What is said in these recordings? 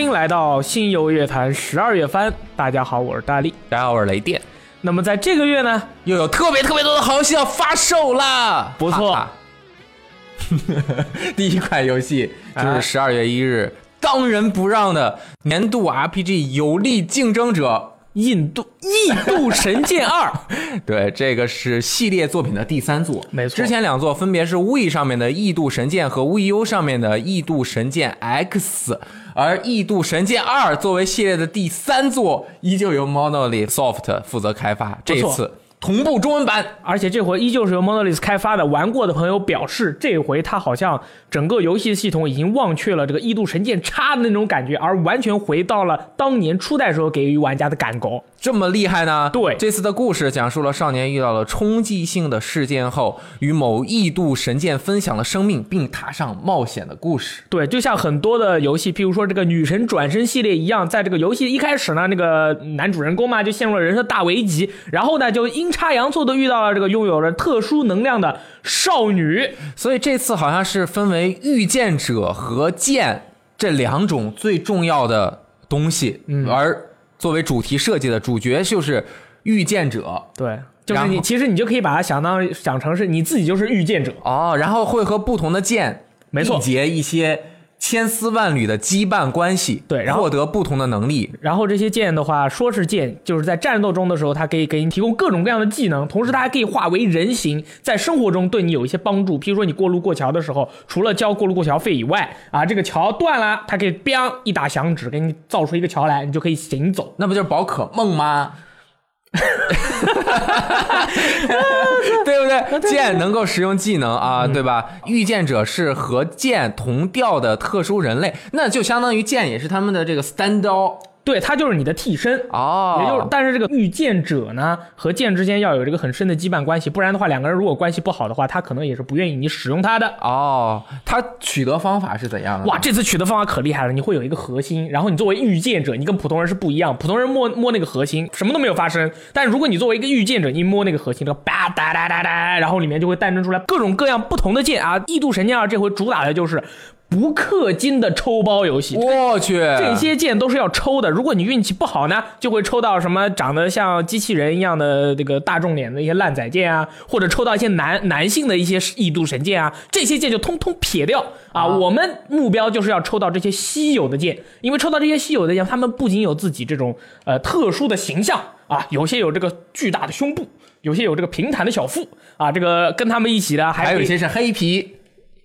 欢迎来到新游乐坛十二月番。大家好，我是大力。大家好，我是雷电。那么在这个月呢，又有特别特别多的好游戏要发售了，不错。第一款游戏就是十二月一日当仁不让的年度 RPG 有力竞争者。印度异度神剑二，对，这个是系列作品的第三作，没错。之前两作分别是 We 上面的异度神剑和 w i U 上面的异度神剑 X，而异度神剑二作为系列的第三作，依旧由 Monolith Soft 负责开发，这次。同步中文版，而且这回依旧是由 Monolith 开发的。玩过的朋友表示，这回他好像整个游戏系统已经忘却了这个《异度神剑叉》的那种感觉，而完全回到了当年初代时候给予玩家的感觉。这么厉害呢？对，这次的故事讲述了少年遇到了冲击性的事件后，与某异度神剑分享了生命，并踏上冒险的故事。对，就像很多的游戏，譬如说这个女神转身系列一样，在这个游戏一开始呢，那个男主人公嘛就陷入了人生大危机，然后呢就阴差阳错的遇到了这个拥有着特殊能量的少女。所以这次好像是分为遇见者和剑这两种最重要的东西，嗯，而。作为主题设计的主角就是遇见者，对，就是你。其实你就可以把它想当想成是你自己就是遇见者哦，然后会和不同的剑没错结一些。千丝万缕的羁绊关系，对，然后获得不同的能力。然后这些剑的话，说是剑，就是在战斗中的时候，它可以给你提供各种各样的技能，同时它还可以化为人形，在生活中对你有一些帮助。譬如说你过路过桥的时候，除了交过路过桥费以外，啊，这个桥断了，它可以 biang 一打响指，给你造出一个桥来，你就可以行走。那不就是宝可梦吗？剑能够使用技能啊，对吧？御剑者是和剑同调的特殊人类，那就相当于剑也是他们的这个 stand o 对，他就是你的替身哦，也就是，但是这个遇见者呢和剑之间要有这个很深的羁绊关系，不然的话，两个人如果关系不好的话，他可能也是不愿意你使用他的哦。他取得方法是怎样的？哇，这次取得方法可厉害了！你会有一个核心，然后你作为遇见者，你跟普通人是不一样，普通人摸摸那个核心什么都没有发生，但如果你作为一个遇见者，你摸那个核心，这个吧哒哒哒哒，然后里面就会诞生出来各种各样不同的剑啊！异度神剑二这回主打的就是。不氪金的抽包游戏，我去，这些剑都是要抽的。如果你运气不好呢，就会抽到什么长得像机器人一样的这个大众脸的一些烂仔剑啊，或者抽到一些男男性的一些异度神剑啊，这些剑就通通撇掉啊。我们目标就是要抽到这些稀有的剑，因为抽到这些稀有的剑，他们不仅有自己这种呃特殊的形象啊，有些有这个巨大的胸部，有些有这个平坦的小腹啊，这个跟他们一起的还有一些是黑皮。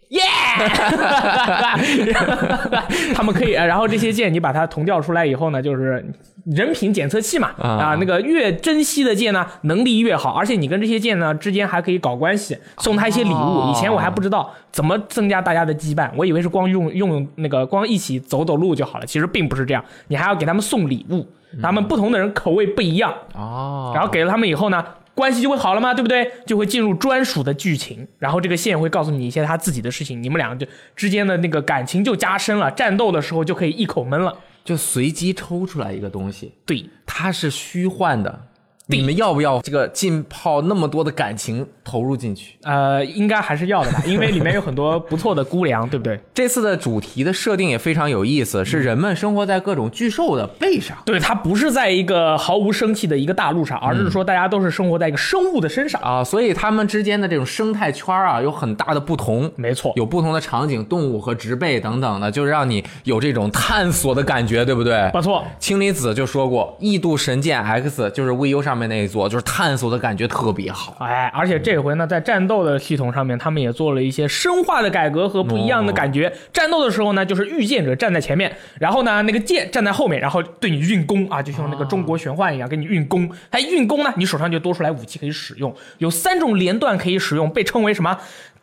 耶！他们可以，然后这些剑你把它同调出来以后呢，就是人品检测器嘛啊，那个越珍惜的剑呢，能力越好，而且你跟这些剑呢之间还可以搞关系，送他一些礼物。以前我还不知道怎么增加大家的羁绊，我以为是光用用那个光一起走走路就好了，其实并不是这样，你还要给他们送礼物，他们不同的人口味不一样哦，然后给了他们以后呢。关系就会好了吗？对不对？就会进入专属的剧情，然后这个线会告诉你一些他自己的事情，你们两个就之间的那个感情就加深了，战斗的时候就可以一口闷了，就随机抽出来一个东西，对，它是虚幻的。你们要不要这个浸泡那么多的感情投入进去？呃，应该还是要的吧，因为里面有很多不错的姑娘，对不对？这次的主题的设定也非常有意思，是人们生活在各种巨兽的背上。对，它不是在一个毫无生气的一个大陆上，而是说大家都是生活在一个生物的身上啊，所以他们之间的这种生态圈啊有很大的不同。没错，有不同的场景、动物和植被等等的，就让你有这种探索的感觉，对不对？不错，氢离子就说过，《异度神剑 X》就是 VU 上上面那一座，就是。探索的感觉特别好，哎，而且这回呢，在战斗的系统上面，他们也做了一些深化的改革和不一样的感觉。战斗的时候呢，就是御剑者站在前面，然后呢，那个剑站在后面，然后对你运功啊，就像那个中国玄幻一样，给你运功。还运功呢，你手上就多出来武器可以使用，有三种连段可以使用，被称为什么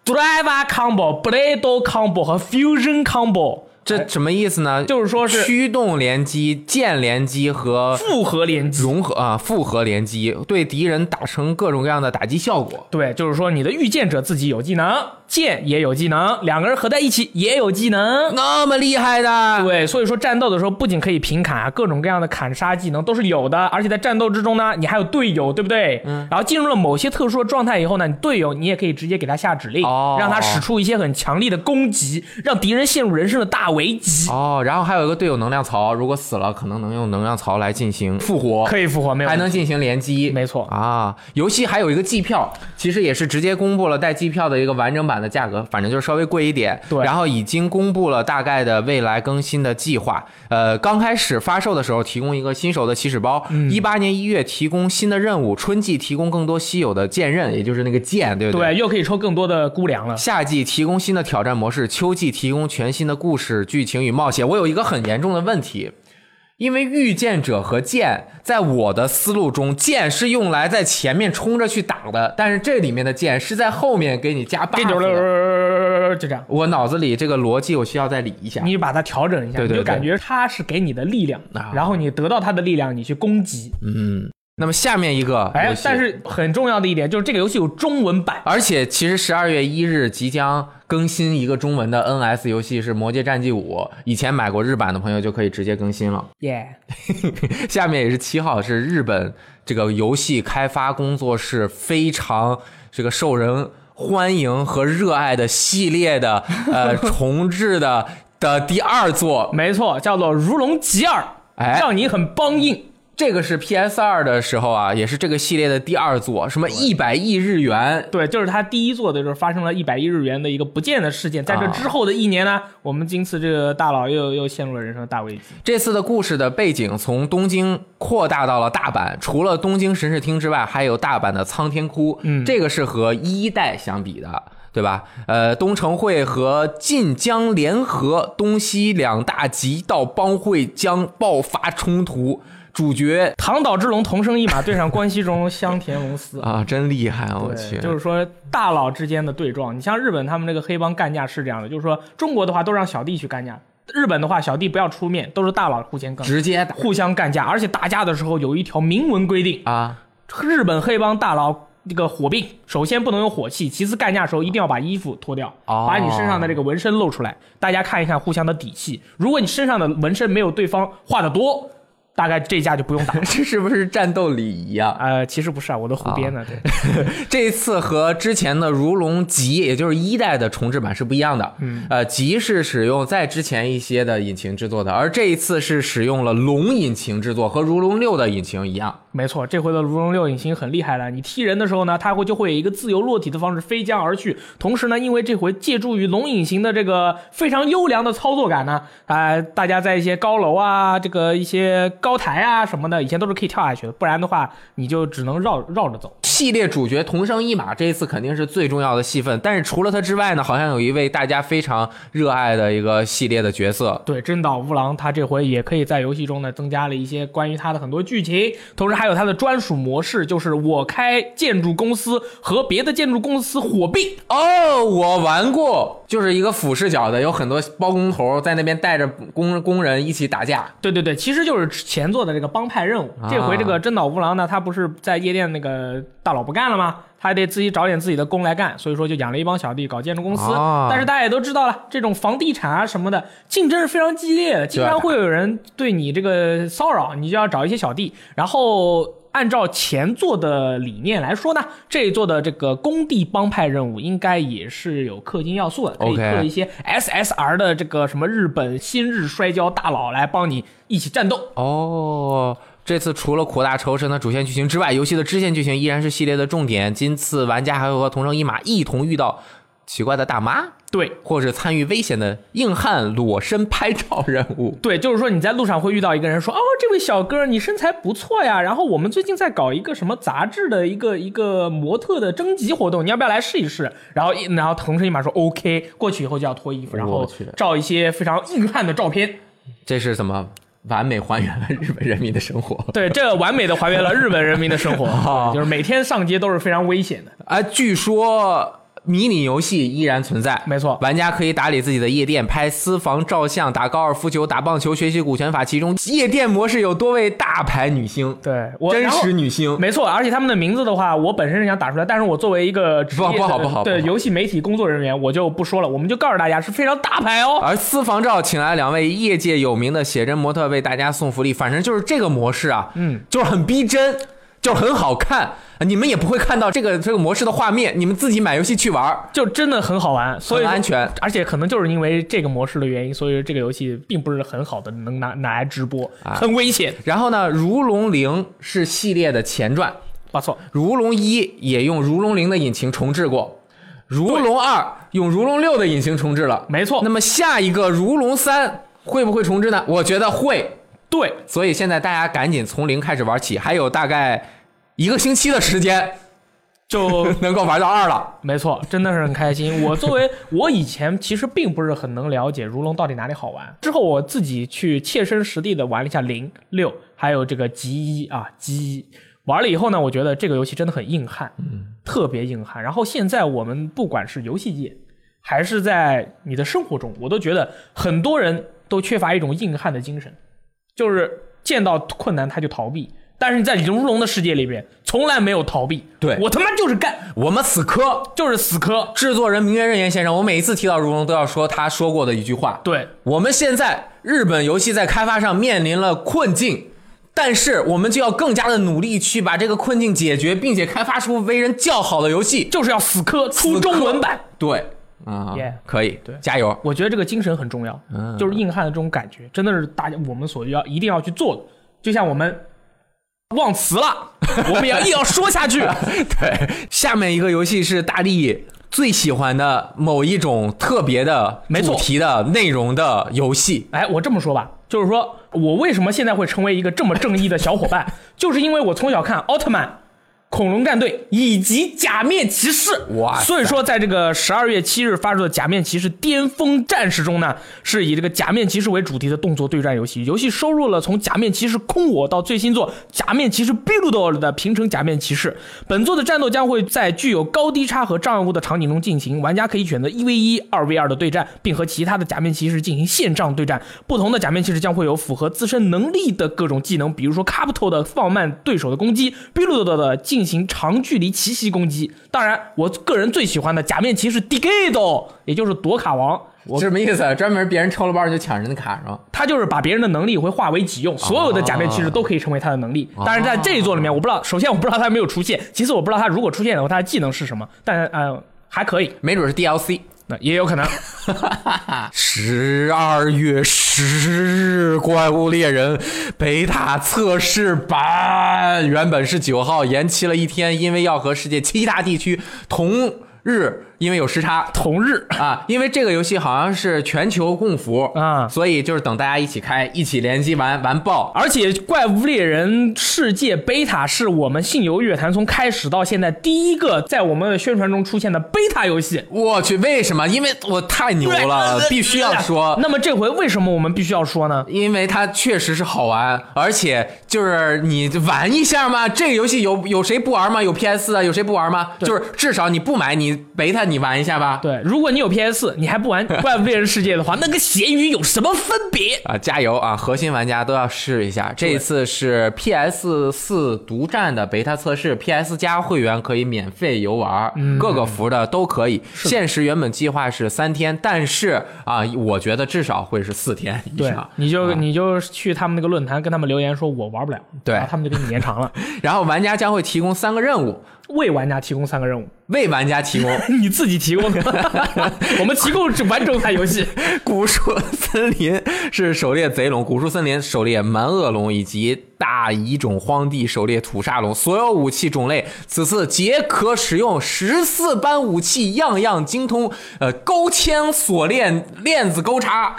？Driver Combo、Blade Combo 和 Fusion Combo。这什么意思呢？就是说是驱动连击、剑连击和复合连击融合啊，复合连击对敌人打成各种各样的打击效果。对，就是说你的御剑者自己有技能。剑也有技能，两个人合在一起也有技能，那么厉害的。对，所以说战斗的时候不仅可以平砍啊，各种各样的砍杀技能都是有的，而且在战斗之中呢，你还有队友，对不对？嗯。然后进入了某些特殊的状态以后呢，你队友你也可以直接给他下指令，让他使出一些很强力的攻击，让敌人陷入人生的大危机，哦，然后还有一个队友能量槽，如果死了，可能能用能量槽来进行复活，可以复活，没有还能进行联机。没错啊，游戏还有一个季票，其实也是直接公布了带季票的一个完整版的价格，反正就是稍微贵一点。对然后已经公布了大概的未来更新的计划。呃，刚开始发售的时候提供一个新手的起始包，嗯一八、年一月提供新的任务，春季提供更多稀有的剑刃，也就是那个剑，对不对，又可以抽更多的菇粮了。夏季提供新的挑战模式，秋季提供全新的故事剧情与冒险。我有一个很严重的问题，因为御剑者和剑，在我的思路中，剑是用来在前面冲着去打的，但是这里面的剑是在后面给你加 buff 就的。就这样，我脑子里这个逻辑我需要再理一下。你把它调整一下，对对对你就感觉它是给你的力量啊，然后你得到它的力量，你去攻击。嗯，那么下面一个哎但是很重要的一点就是这个游戏有中文版，而且其实十二月一日即将更新一个中文的 NS 游戏是《魔界战记五》，以前买过日版的朋友就可以直接更新了。耶、下面也是七号，是日本这个游戏开发工作室非常这个受人欢迎和热爱的系列的 呃重置的的第二作，没错，叫做《如龙吉尔》，哎。让你很梆硬。这个是 PS 二的时候啊，也是这个系列的第二座，什么一百亿日元。对，就是他第一座的时候发生了一百亿日元的一个不见的事件，在这之后的一年呢，我们今次这个大佬又又陷入了人生的大危机。这次的故事的背景从东京扩大到了大阪，除了东京神视厅之外，还有大阪的苍天窟。嗯这个是和一代相比的。对吧？呃，东城会和晋江联合，东西两大极道帮会将爆发冲突，主角唐岛之龙同生一马对上关西中香田龙司。啊，真厉害啊！我去，，就是说大佬之间的对撞。你像日本他们这个黑帮干架是这样的，就是说中国的话都让小弟去干架，日本的话小弟不要出面，都是大佬互相干，直接打互相干架，而且打架的时候有一条明文规定，啊！日本黑帮大佬。这个火并，首先不能有火器，其次干架的时候一定要把衣服脱掉，哦把你身上的这个纹身露出来，大家看一看互相的底气。如果你身上的纹身没有对方画的多，大概这架就不用打。这是不是战斗礼仪啊？呃，其实不是啊，我都胡编的。对，这一次和之前的《如龙极》，也就是一代的重置版是不一样的。嗯，呃，极是使用在之前一些的引擎制作的，而这一次是使用了龙引擎制作，和《如龙六》的引擎一样。没错，这回的如龙六引擎很厉害了。你踢人的时候呢，它会就会以一个自由落体的方式飞将而去。同时呢，因为这回借助于龙引擎的这个非常优良的操作感呢，啊、大家在一些高楼啊、这个一些高台啊什么的，以前都是可以跳下去的，不然的话你就只能绕绕着走。系列主角同生一马，这一次肯定是最重要的戏份。但是除了他之外呢，好像有一位大家非常热爱的一个系列的角色。对，真岛吾郎他这回也可以在游戏中呢增加了一些关于他的很多剧情，同时还有他的专属模式，就是我开建筑公司和别的建筑公司火并。哦，我玩过，就是一个俯视角的，有很多包工头在那边带着工工人一起打架。对对对，其实就是前作的这个帮派任务。啊这回这个真岛无郎呢，他不是在夜店那个大佬不干了吗？他还得自己找点自己的工来干，所以说就养了一帮小弟搞建筑公司。啊但是大家也都知道了，这种房地产啊什么的竞争是非常激烈的，经常会有人对你这个骚扰，你就要找一些小弟，然后。按照前作的理念来说呢，这一座的这个工地帮派任务应该也是有氪金要素的，可以氪一些 SSR 的这个什么日本新日摔跤大佬来帮你一起战斗。哦，这次除了苦大仇深的主线剧情之外，游戏的支线剧情依然是系列的重点。今次玩家还会和同生一马一同遇到奇怪的大妈，对或者参与危险的硬汉裸身拍照任务。对，就是说你在路上会遇到一个人说，哦，这位小哥你身材不错呀，然后我们最近在搞一个什么杂志的一个一个模特的征集活动，你要不要来试一试？然后一然后同事立马说 OK，过去以后就要脱衣服，然后照一些非常硬汉的照片。这是怎么完美还原了日本人民的生活？对，这完美的还原了日本人民的生活，就是每天上街都是非常危险的。啊，据说迷你游戏依然存在，没错玩家可以打理自己的夜店，拍私房照相，打高尔夫球，打棒球，学习股权法。其中夜店模式有多位大牌女星，对我真实女星。没错，而且他们的名字的话，我本身是想打出来，但是我作为一个不不好不好对游戏媒体工作人员，我就不说了，我们就告诉大家是非常大牌哦。而私房照请来两位业界有名的写真模特为大家送福利，反正就是这个模式啊，嗯，就是很逼真。就很好看，你们也不会看到这个这个模式的画面，你们自己买游戏去玩，就真的很好玩，所以很安全。而且可能就是因为这个模式的原因，所以这个游戏并不是很好的能拿拿来直播，啊很危险。然后呢，如龙零是系列的前传，不错，如龙一也用如龙零的引擎重置过，如龙二用如龙六的引擎重置了。没错那，么下一个如龙三会不会重置呢？我觉得会。对，所以现在大家赶紧从零开始玩起，还有大概一个星期的时间就 能够玩到二了。没错，真的是很开心。我作为我以前其实并不是很能了解如龙到底哪里好玩，之后我自己去切身实地的玩了一下零六，还有这个极一啊极一，玩了以后呢，我觉得这个游戏真的很硬汉，嗯，特别硬汉。然后现在我们不管是游戏界，还是在你的生活中，我都觉得很多人都缺乏一种硬汉的精神，就是见到困难他就逃避。但是你在如龙的世界里边，从来没有逃避。对我他妈就是干，我们死磕。就是死磕。制作人明月任彦先生，我每一次提到如龙都要说他说过的一句话：对，我们现在日本游戏在开发上面临了困境，但是我们就要更加的努力去把这个困境解决，并且开发出为人较好的游戏。就是要死磕出中文版。对，啊、Yeah 可以，对加油。我觉得这个精神很重要，嗯就是硬汉的这种感觉，真的是大家我们所要一定要去做的。就像我们忘词了，我们也要硬要说下去。对，下面一个游戏是大力最喜欢的某一种特别的没错主题的内容的游戏。哎，我这么说吧，就是说我为什么现在会成为一个这么正义的小伙伴，就是因为我从小看奥特曼。恐龙战队以及假面骑士，哇所以说在这个十二月七日发售的《假面骑士巅峰战士》中呢，是以这个假面骑士为主题的动作对战游戏。游戏收录了从假面骑士空我到最新作《假面骑士 Build》的平成假面骑士。本作的战斗将会在具有高低差和障碍物的场景中进行，玩家可以选择一 v 一、二 v 二的对战，并和其他的假面骑士进行线上对战。不同的假面骑士将会有符合自身能力的各种技能，比如说卡布托的放慢对手的攻击，Build 的进行长距离奇袭攻击。当然，我个人最喜欢的假面骑士 Decade，也就是躲卡王。我什么意思？专门别人抽了包就抢人的卡是吧？他就是把别人的能力会化为己用，所有的假面骑士都可以成为他的能力。但是，在这一座里面，我不知道，首先我不知道他没有出现，其次我不知道他如果出现的话，他的技能是什么，但呃还可以，没准是 DLC。那也有可能。十二月十日，《怪物猎人》北塔测试版原本是九号，延期了一天，因为要和世界其他地区同日，因为有时差。同日，啊，因为这个游戏好像是全球共服啊所以就是等大家一起开，一起联机玩玩爆。而且《怪物猎人世界》贝塔是我们信游乐坛从开始到现在第一个在我们的宣传中出现的贝塔游戏。我去，为什么？因为我太牛了，必须要说。那么这回为什么我们必须要说呢？因为它确实是好玩，而且就是你玩一下嘛。这个游戏有有谁不玩吗？有 PS 啊，有谁不玩吗？就是至少你不买，你贝塔你玩一下吧。对，如果你有 PS，你还不玩《怪物猎人世界》的话，那跟咸鱼有什么分别？啊，加油啊！核心玩家都要试一下。这一次是 PS 四独占的贝塔测试，PS 加会员可以免费游玩，各个服的都可以。限时原本计划是三天，但是啊，我觉得至少会是四天以对上。，你就、啊你就去他们那个论坛跟他们留言说，我玩不了，对然后他们就给你延长了，然后玩家将会提供三个任务，为玩家提供三个任务，为玩家提供 你自己提供的，我们提供是完整版游戏。古树森林是狩猎贼龙，古树森林狩猎蛮恶龙以及大蚁种荒地狩猎土沙龙，所有武器种类此次皆可使用十四般武器，样样精通。呃，钩枪、锁链、链子钩叉，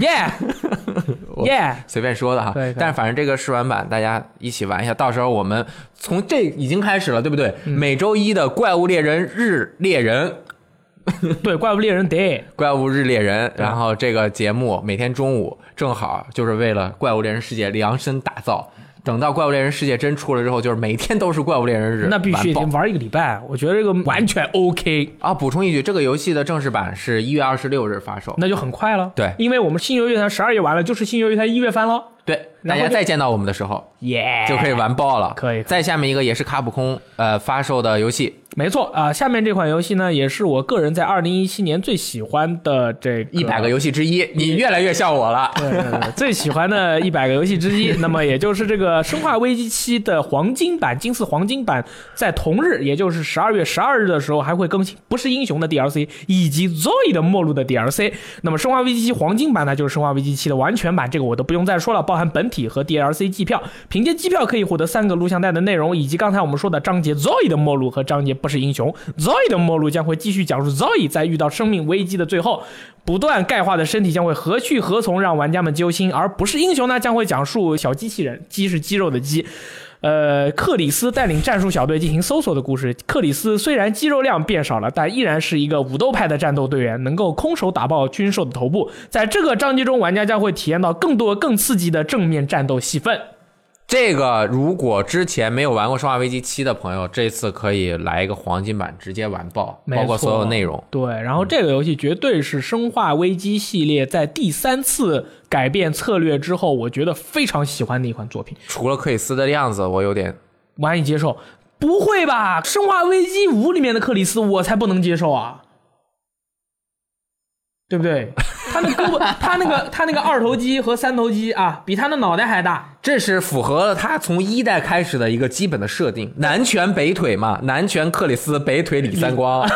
耶 耶，随便说的哈可以可以。但反正这个试玩版大家一起玩一下，到时候我们从这已经开始了，对不对？嗯每周一的怪物猎人日猎人。对，怪物猎人 Day，怪物日猎人，然后这个节目每天中午正好就是为了怪物猎人世界量身打造。等到怪物猎人世界真出了之后，就是每天都是怪物猎人日，那必须得玩一个礼拜，我觉得这个完全 OK，啊！补充一句，这个游戏的正式版是一月二十六日发售。那就很快了。对因为我们新游乐园十二月完了，就是新游乐园一月翻了。对，大家再见到我们的时候耶就可以玩爆了。可以再下面一个也是卡普空呃发售的游戏，没错啊、下面这款游戏呢，也是我个人在二零一七年最喜欢的这个一百个游戏之一，你越来越像我了。对对对 最喜欢的一百个游戏之一，那么也就是这个《生化危机七》的黄金版、金丝黄金版，在同日，也就是十二月十二日的时候，还会更新不是英雄的 DLC 以及 Zoe 的末路的 DLC。那么《生化危机七》黄金版呢，就是《生化危机七》的完全版，这个我都不用再说了，包含本体和 DLC 机票。凭借机票可以获得三个录像带的内容，以及刚才我们说的章节 Zoe 的末路和章节不是英雄 Zoe 的末路将会继续讲述 Zoe 在遇到生命危机的最后，不断钙化的身体将会何去何从，让玩家们揪心。而不是英雄呢，将会讲述小机器人，鸡是肌肉的鸡。呃，克里斯带领战术小队进行搜索的故事。克里斯虽然肌肉量变少了，但依然是一个武斗派的战斗队员，能够空手打爆军兽的头部。在这个章节中，玩家将会体验到更多更刺激的正面战斗戏份。这个如果之前没有玩过《生化危机七》的朋友，这次可以来一个黄金版，直接玩爆，包括所有内容。对，然后这个游戏绝对是《生化危机》系列在第三次改变策略之后，我觉得非常喜欢的一款作品。除了克里斯的样子，我有点难以接受。不会吧？《生化危机五》里面的克里斯，我才不能接受啊！对不对？他那胳膊，他那个，他那个二头肌和三头肌啊，比他的脑袋还大。这是符合了他从一代开始的一个基本的设定，南拳北腿嘛，南拳克里斯，北腿李三光，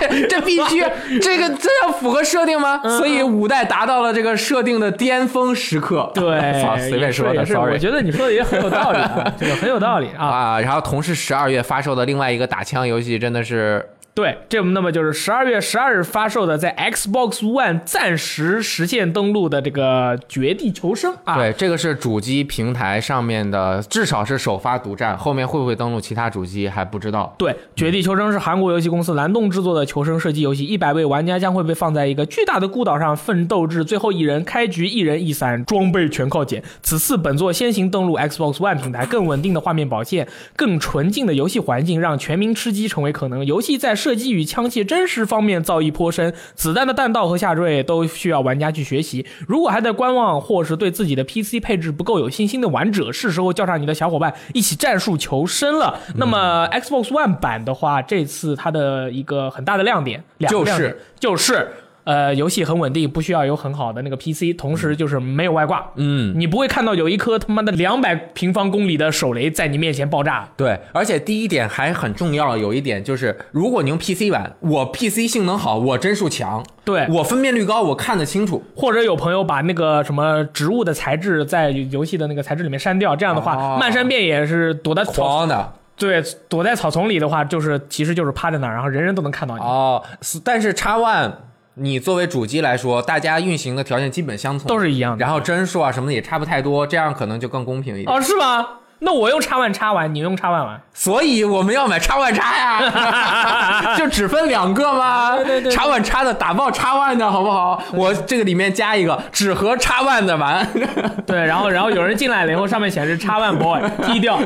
这这必须，这个这要符合设定吗？所以五代达到了这个设定的巅峰时刻。对，好，随便说的是。，sorry 我。觉得你说的也很有道理啊，这个很有道理啊。啊，然后同是十二月发售的另外一个打枪游戏，真的是对，这那么就是十二月十二日发售的，在 Xbox One 暂时实现登录的这个《绝地求生》啊。对，这个是主机平台上面的，至少是首发独占，后面会不会登陆其他主机还不知道。对，《绝地求生》是韩国游戏公司蓝洞制作的求生射击游戏，一百位玩家将会被放在一个巨大的孤岛上奋斗至最后一人，开局一人一伞，装备全靠捡。此次本作先行登陆 Xbox One 平台，更稳定的画面表现，更纯净的游戏环境，让全民吃鸡成为可能。游戏在射击与枪械真实方面造诣颇深，子弹的弹道和下坠都需要玩家去学习。如果还在观望或是对自己的 PC 配置不够有信心的玩者，是时候叫上你的小伙伴一起战术求生了。那么 Xbox One 版的话，这次它的一个很大的亮点，两个就是就是。呃，游戏很稳定，不需要有很好的那个 PC，同时就是没有外挂，嗯，你不会看到有一颗他妈的两百平方公里的手雷在你面前爆炸。对，而且第一点还很重要，有一点就是，如果你用 PC 玩，我 PC 性能好，我帧数强，对我分辨率高，我看得清楚。或者有朋友把那个什么植物的材质在游戏的那个材质里面删掉，这样的话，哦漫山遍野是躲在草狂的对躲在草丛里的话，就是其实就是趴在那儿，然后人人都能看到你。哦，但是叉 One 你作为主机来说，大家运行的条件基本相同，都是一样的。然后帧数啊什么的也差不太多，这样可能就更公平一点。哦，是吗？那我用叉 One 叉完，你用叉 One 玩。所以我们要买叉 One 叉呀，就只分两个吗？对对对叉 One 叉的打爆叉 One 的好不好？我这个里面加一个只和叉 One 的玩。对，然后然后有人进来了以后，上面显示叉 One Boy 踢掉，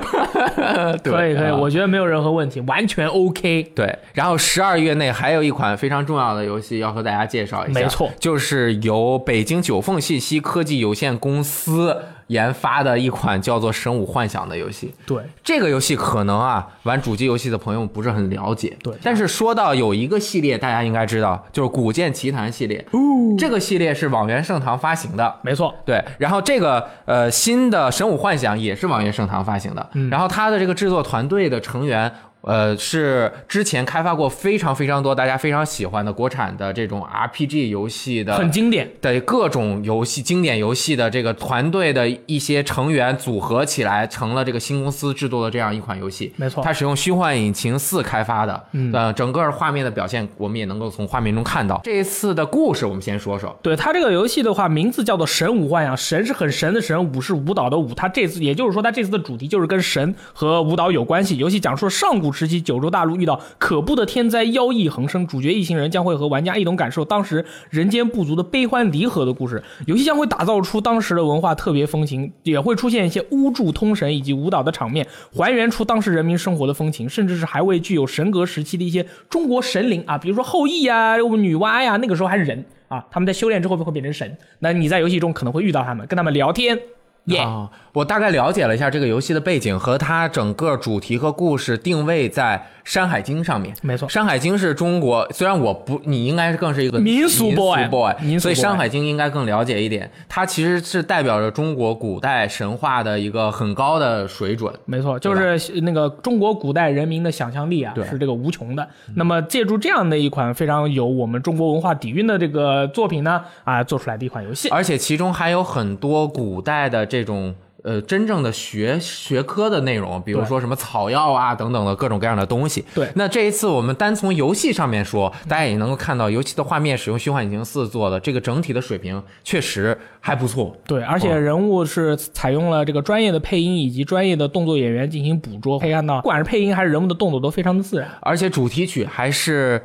可以可以，啊我觉得没有任何问题，完全 OK。对，然后十二月内还有一款非常重要的游戏要和大家介绍一下，没错就是由北京九凤信息科技有限公司研发的一款叫做《神武幻想》的游戏。对，这个游戏可能啊，玩主机游戏的朋友不是很了解。对但是说到有一个系列，大家应该知道，就是《古剑奇谭》系列。哦这个系列是网元盛唐发行的。没错，对，然后这个呃新的《神武幻想》也是网元盛唐发行的，嗯然后它的这个制作团队的成员。呃，是之前开发过非常非常多大家非常喜欢的国产的这种 RPG 游戏的很经典。的各种游戏经典游戏的这个团队的一些成员组合起来，成了这个新公司制作的这样一款游戏。没错它使用虚幻引擎四开发的，嗯，呃，整个画面的表现我们也能够从画面中看到。这一次的故事我们先说说，对它这个游戏的话，名字叫做《神武幻想》，神是很神的神，武是舞蹈的舞。它这次也就是说，它这次的主题就是跟神和舞蹈有关系。游戏讲述了上古时期九州大陆遇到可怖的天灾，妖异横生，主角一行人将会和玩家一同感受当时人间部族的悲欢离合的故事。游戏将会打造出当时的文化特别风情，也会出现一些巫祝通神以及舞蹈的场面，还原出当时人民生活的风情，甚至是还未具有神格时期的一些中国神灵啊，比如说后羿呀、女娲呀，那个时候还是人。啊，他们在修炼之后会变成神，那你在游戏中可能会遇到他们，跟他们聊天，耶、啊，我大概了解了一下这个游戏的背景和它整个主题和故事定位在《山海经》上面。没错《山海经》是中国，虽然我不，你应该是更是一个民俗 boy，民俗 boy，所以《山海经》应该更了解一点。它其实是代表着中国古代神话的一个很高的水准。没错，就是那个中国古代人民的想象力啊，是这个无穷的。那么借助这样的一款非常有我们中国文化底蕴的这个作品呢，啊，做出来的一款游戏。而且其中还有很多古代的这种呃真正的学学科的内容，比如说什么草药啊等等的各种各样的东西。对那这一次我们单从游戏上面说，大家也能够看到游戏的画面使用虚幻引擎四做的，这个整体的水平确实还不错。对，而且人物是采用了这个专业的配音以及专业的动作演员进行捕捉，可以看到，不管是配音还是人物的动作都非常的自然。而且主题曲还是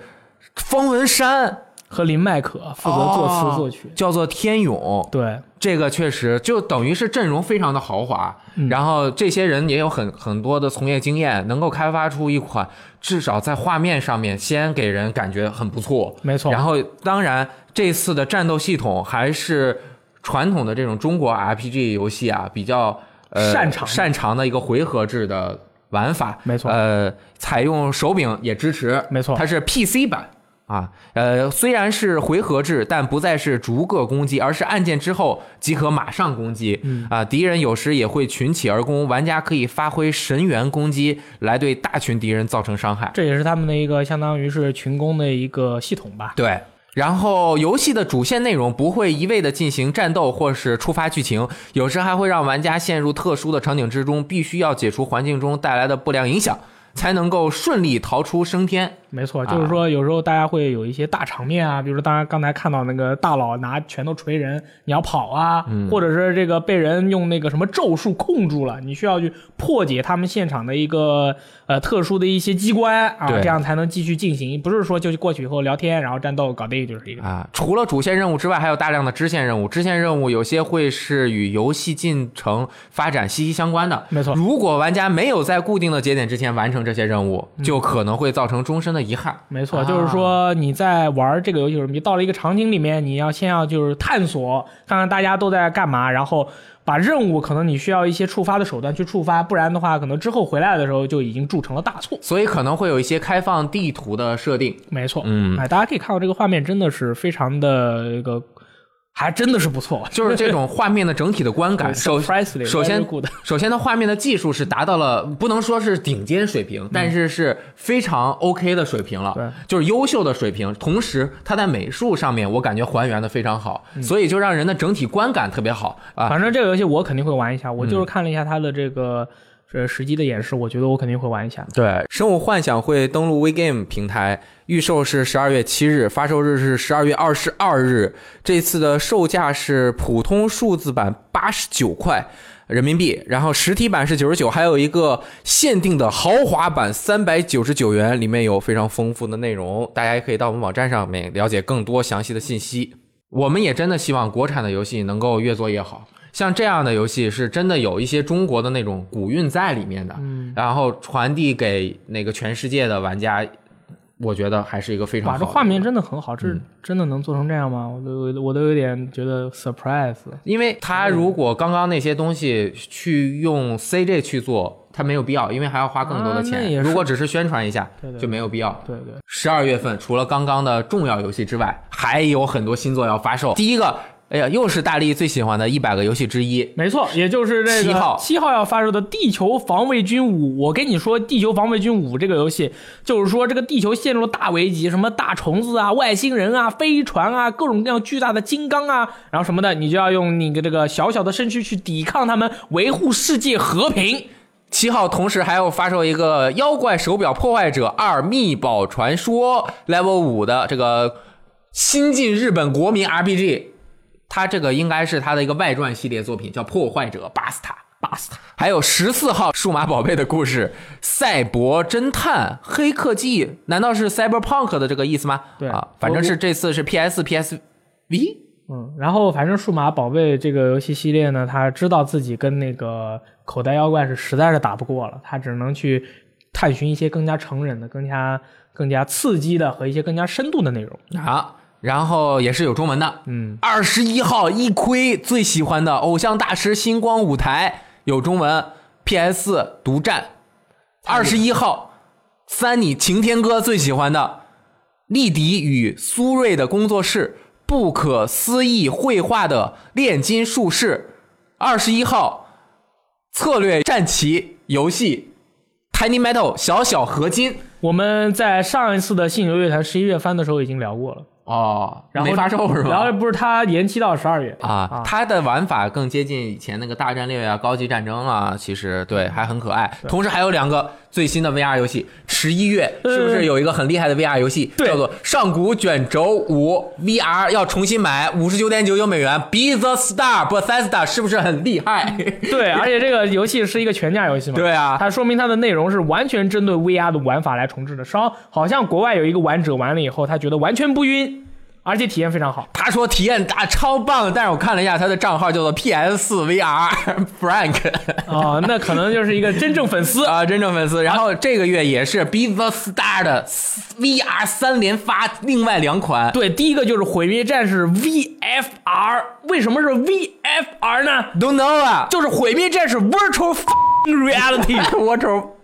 方文山和林麦可负责作词作曲。哦叫做《天勇》。对，这个确实就等于是阵容非常的豪华，嗯。然后这些人也有很很多的从业经验，能够开发出一款至少在画面上面先给人感觉很不错，没错。然后当然这次的战斗系统还是传统的这种中国 RPG 游戏啊比较呃擅长擅长的一个回合制的玩法，没错。呃，采用手柄也支持，没错。它是 PC 版。啊，呃，虽然是回合制，但不再是逐个攻击，而是按键之后即可马上攻击。嗯啊，敌人有时也会群起而攻，玩家可以发挥神元攻击来对大群敌人造成伤害。这也是他们的一个相当于是群攻的一个系统吧。对。然后，游戏的主线内容不会一味的进行战斗或是触发剧情，有时还会让玩家陷入特殊的场景之中，必须要解除环境中带来的不良影响，才能够顺利逃出升天。没错，就是说有时候大家会有一些大场面啊，比如说大家刚才看到那个大佬拿拳头锤人，你要跑啊，或者是这个被人用那个什么咒术控住了，你需要去破解他们现场的一个呃特殊的一些机关啊，对这样才能继续进行，不是说就过去以后聊天然后战斗搞定就是一个。啊，除了主线任务之外，还有大量的支线任务。支线任务有些会是与游戏进程发展息息相关的。没错如果玩家没有在固定的节点之前完成这些任务，就可能会造成终身的遗憾。没错，啊就是说你在玩这个游戏的时候，你到了一个场景里面，你要先要就是探索，看看大家都在干嘛，然后把任务可能你需要一些触发的手段去触发，不然的话，可能之后回来的时候就已经铸成了大错。所以可能会有一些开放地图的设定。没错，嗯哎，大家可以看到这个画面真的是非常的一个，还真的是不错，就是这种画面的整体的观感。首 surprisingly 首先 首先，它画面的技术是达到了不能说是顶尖水平，但是是非常 OK 的水平了，对就是优秀的水平。同时，它在美术上面我感觉还原的非常好，所以就让人的整体观感特别好啊。反正这个游戏我肯定会玩一下，我嗯就是看了一下它的这个这实际的演示，我觉得我肯定会玩一下。对，《生物幻想》会登陆 WeGame 平台，预售是十二月七日，发售日是十二月二十二日。这次的售价是普通数字版八十九块人民币，然后实体版是九十九，还有一个限定的豪华版三百九十九元，里面有非常丰富的内容，大家也可以到我们网站上面了解更多详细的信息。我们也真的希望国产的游戏能够越做越好。像这样的游戏是真的有一些中国的那种古韵在里面的，嗯，然后传递给那个全世界的玩家，我觉得还是一个非常哇，好的这画面真的很好，这嗯真的能做成这样吗？我都我都有点觉得 surprise。因为他如果刚刚那些东西去用 CG 去做，他没有必要，因为还要花更多的钱。如果只是宣传一下，就没有必要。对对，十二月份除了刚刚的重要游戏之外，还有很多新作要发售。第一个，哎呀，又是大力最喜欢的一百个游戏之一，没错，也就是这个七号七号要发售的《地球防卫军五》。我跟你说，《地球防卫军五》这个游戏，就是说这个地球陷入了大危机，什么大虫子啊、外星人啊、飞船啊、各种各样巨大的金刚啊，然后什么的，你就要用你的这个小小的身躯去抵抗他们，维护世界和平。七号同时还要发售一个《妖怪手表破坏者二密宝传说》Level 五的这个新晋日本国民 RPG，它这个应该是他的一个外传系列作品，叫《破坏者巴斯塔》。巴斯塔，还有十四号数码宝贝的故事，《赛博侦探黑客技》，难道是 Cyberpunk 的这个意思吗？对啊，反正是这次是 PS、PSV。嗯，然后反正数码宝贝这个游戏系列呢，他知道自己跟那个口袋妖怪是实在是打不过了，他只能去探寻一些更加成人的、更加更加刺激的和一些更加深度的内容。啊，然后也是有中文的。嗯，二十一号一窥最喜欢的偶像大师星光舞台有中文，PS 独占。二十一号，三你晴天哥最喜欢的丽迪与苏瑞的工作室不可思议绘画的炼金术士。二十一号，策略战棋游戏 Tiny Metal 小小合金。我们在上一次的信游乐坛十一月番的时候已经聊过了，哦，然后没发售是吧？然后不是它延期到十二月啊，它的玩法更接近以前那个大战略啊、高级战争啊，其实对还很可爱。同时还有两个最新的 VR 游戏，十一月是不是有一个很厉害的 VR 游戏，对叫做《上古卷轴五 VR》？要重新买五十九点九九美元。Be the Star Bethesda 是不是很厉害？对，而且这个游戏是一个全价游戏嘛，对啊它说明它的内容是完全针对 VR 的玩法来重置的。稍好像国外有一个玩者玩了以后，他觉得完全不晕，而且体验非常好。他说体验大超棒，但是我看了一下他的账号叫做 PS VR Frank。哦，那可能就是一个真正粉丝。啊，真正粉丝。然后这个月也是 Be the Star 的 VR 三连发，另外两款对，第一个就是《毁灭战士 VFR》，为什么是 VFR 呢？Don't know 啊就是《毁灭战士 Virtual F***ing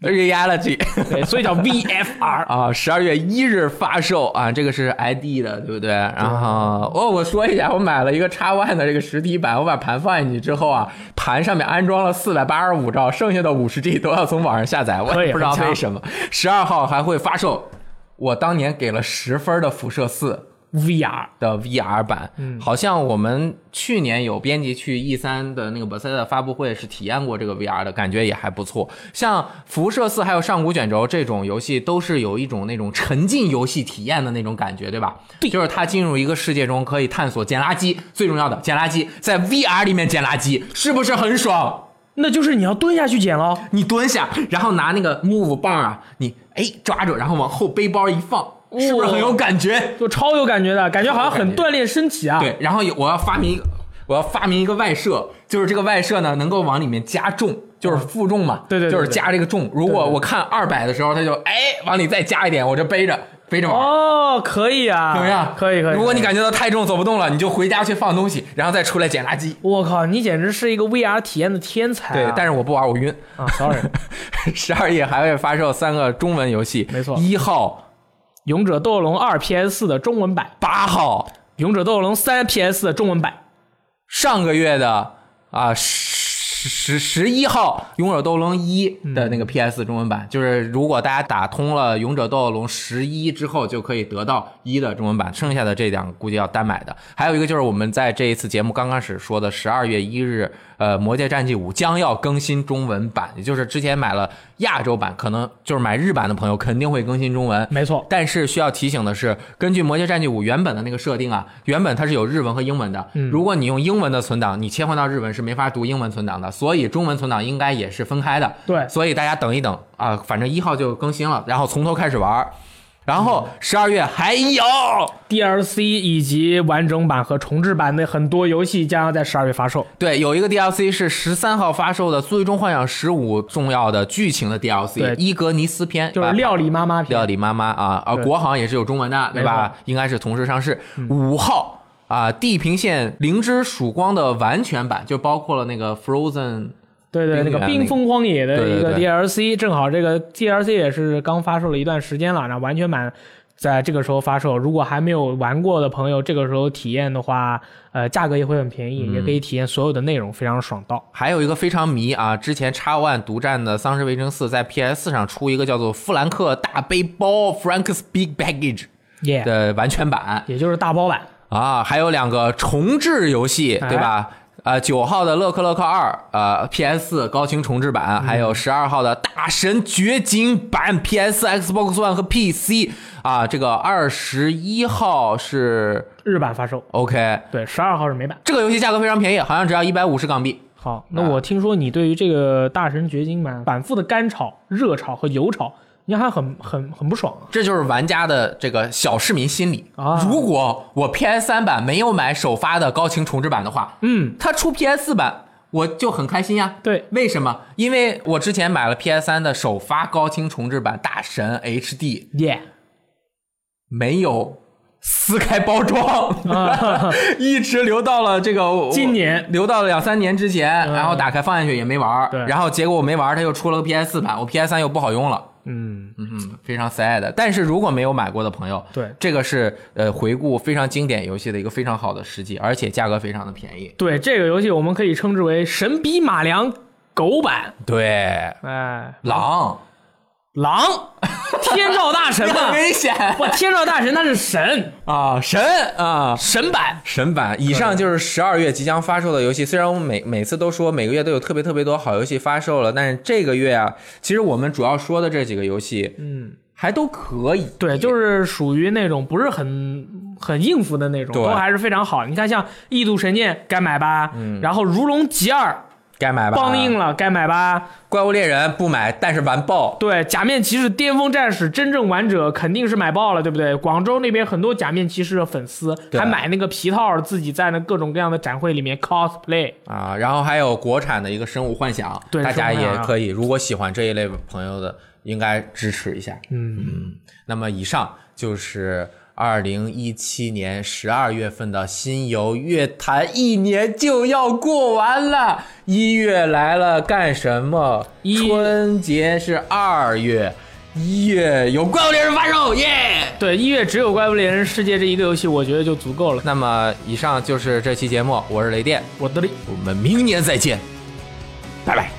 Reality》，对，所以叫 VFR。啊，十二月一日发售啊，这个是 ID 的，对不对？然后哦，我说一下，我买了一个 X One 的这个实体版，我把盘放进去之后啊，盘上面安装了四百八十五兆，剩下的五十 G 都要从网上下载，我也不知道为什么。十二号还会发售，我当年给了十分的辐射四。VR 的 VR 版，嗯，好像我们去年有编辑去 E 三的那个 Bethesda 发布会是体验过这个 VR 的，感觉也还不错。像辐射四还有上古卷轴这种游戏，都是有一种那种沉浸游戏体验的那种感觉，对吧？对就是它进入一个世界中可以探索捡垃圾，最重要的捡垃圾，在 VR 里面捡垃圾，是不是很爽？那就是你要蹲下去捡喽。你蹲下，然后拿那个 move 棒啊，你哎抓住，然后往后背包一放，是不是很有感觉？就超有感觉的，感觉好像很锻炼身体啊。对，然后有我要发明一个，我要发明一个外设，就是这个外设呢能够往里面加重，就是负重嘛，对对就是加这个重。如果我看二百的时候，它就哎往里再加一点，我就背着背着玩。哦，可以啊，怎么样？可以可以。如果你感觉到太重走不动了，你就回家去放东西，然后再出来捡垃圾。我靠，你简直是一个 VR 体验的天才、啊。对，但是我不玩，我晕。啊，sorry，十二月还会发售三个中文游戏，没错一号、《勇者斗龙二》PS 四的中文版，八号，《勇者斗龙三》PS 的中文版。上个月的啊十十十一号《勇者斗龙一》的那个 PS 中文版，就是如果大家打通了《勇者斗龙十一》之后，就可以得到一的中文版，剩下的这两个估计要单买的。还有一个就是我们在这一次节目刚开始说的十二月一日，呃，《魔界战记五》将要更新中文版，也就是之前买了亚洲版，可能就是买日版的朋友肯定会更新中文。没错，但是需要提醒的是，根据《魔界战记五》原本的那个设定啊，原本它是有日文和英文的。如果你用英文的存档，你切换到日文是没法读英文存档的，所以中文存档应该也是分开的。对所以大家等一等啊，反正一号就更新了，然后从头开始玩。然后十二月还有 DLC 以及完整版和重置版的很多游戏将要在十二月发售。对，有一个 DLC 是十三号发售的《最终幻想十五》重要的剧情的 DLC，伊格尼斯篇，就是料理妈妈篇，料理妈妈啊，啊，国行也是有中文的，对吧？应该是同时上市。五号啊，《地平线：灵之曙光》的完全版，就包括了那个 Frozen，对对，那个冰封荒野的一个对对对 DLC，正好这个 DLC 也是刚发售了一段时间了，那完全版在这个时候发售。如果还没有玩过的朋友，这个时候体验的话，呃，价格也会很便宜，也可以体验所有的内容，非常爽到。还有一个非常迷啊，之前 X One 独占的《丧尸围城四》在 PS 上出一个叫做《富兰克大背包》（Frank's Big Baggage） 耶、的完全版也就是大包版。啊，还有两个重置游戏，哎对吧？呃，九号的《乐克乐克二》呃 PS 高清重置嗯版，还有十二号的大神掘金版 PS、Xbox One 和 PC 啊，这个二十一号是日版发售，OK，对，十二号是美版。这个游戏价格非常便宜，好像只要一百五十港币。好，那我听说你对于这个大神掘金版反复的干炒、热炒和油炒，你还很很很不爽啊？这就是玩家的这个小市民心理。啊。如果我 PS 三版没有买首发的高清重置版的话，嗯，它出 PS 四版我就很开心呀。对，为什么？因为我之前买了 PS 三的首发高清重置版大神 HD，耶、没有撕开包装，啊，一直留到了这个今年。留到了两三年之前，嗯。然后打开放下去也没玩儿。对。然后结果我没玩儿，它又出了个 PS 四版，我 PS 三又不好用了。嗯，嗯，非常 sad。但是如果没有买过的朋友，对这个是呃回顾非常经典游戏的一个非常好的时机，而且价格非常的便宜。对，这个游戏我们可以称之为神笔马良狗版，对，哎，狼狼，天照大神嘛，危险。哇，天照大神那是神，啊，神啊！神版，神版，以上就是十二月即将发售的游戏。虽然我们每每次都说每个月都有特别特别多好游戏发售了，但是这个月啊，其实我们主要说的这几个游戏嗯，还都可以。对，就是属于那种不是很很应付的那种，都还是非常好。你看像《异度神剑》该买吧，嗯。然后《如龙集二》该买吧。帮硬了该买吧，怪物猎人不买，但是完爆。对，《假面骑士巅峰战士》真正玩者肯定是买爆了，对不对？广州那边很多假面骑士的粉丝对还买那个皮套，自己在那各种各样的展会里面 cosplay。啊，然后还有国产的一个生物幻想，对大家也可以，如果喜欢这一类朋友的，应该支持一下。嗯，那么以上就是二零一七年十二月份的新游乐坛，一年就要过完了。一月来了干什么？春节是二月，一月有怪物猎人发售，耶！对，一月只有《怪物猎人世界》这一个游戏，我觉得就足够了。那么以上就是这期节目，我是雷电，我的力。我们明年再见，拜拜。